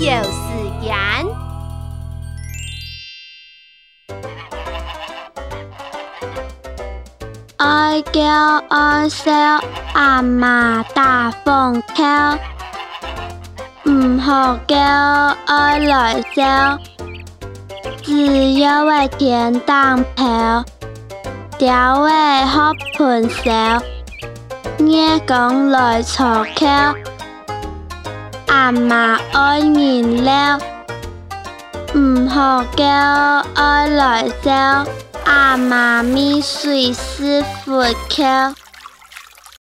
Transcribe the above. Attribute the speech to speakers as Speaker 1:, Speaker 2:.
Speaker 1: 又是人。
Speaker 2: ai kêu ai sao à mà ta phòng theo ừ họ kêu ai lại sao chỉ yêu ai tiền tăng phèo tiểu ai hấp phần sao nghe còn lời trò kêu 阿妈爱面了，唔学教，爱来教。阿妈咪随师傅教。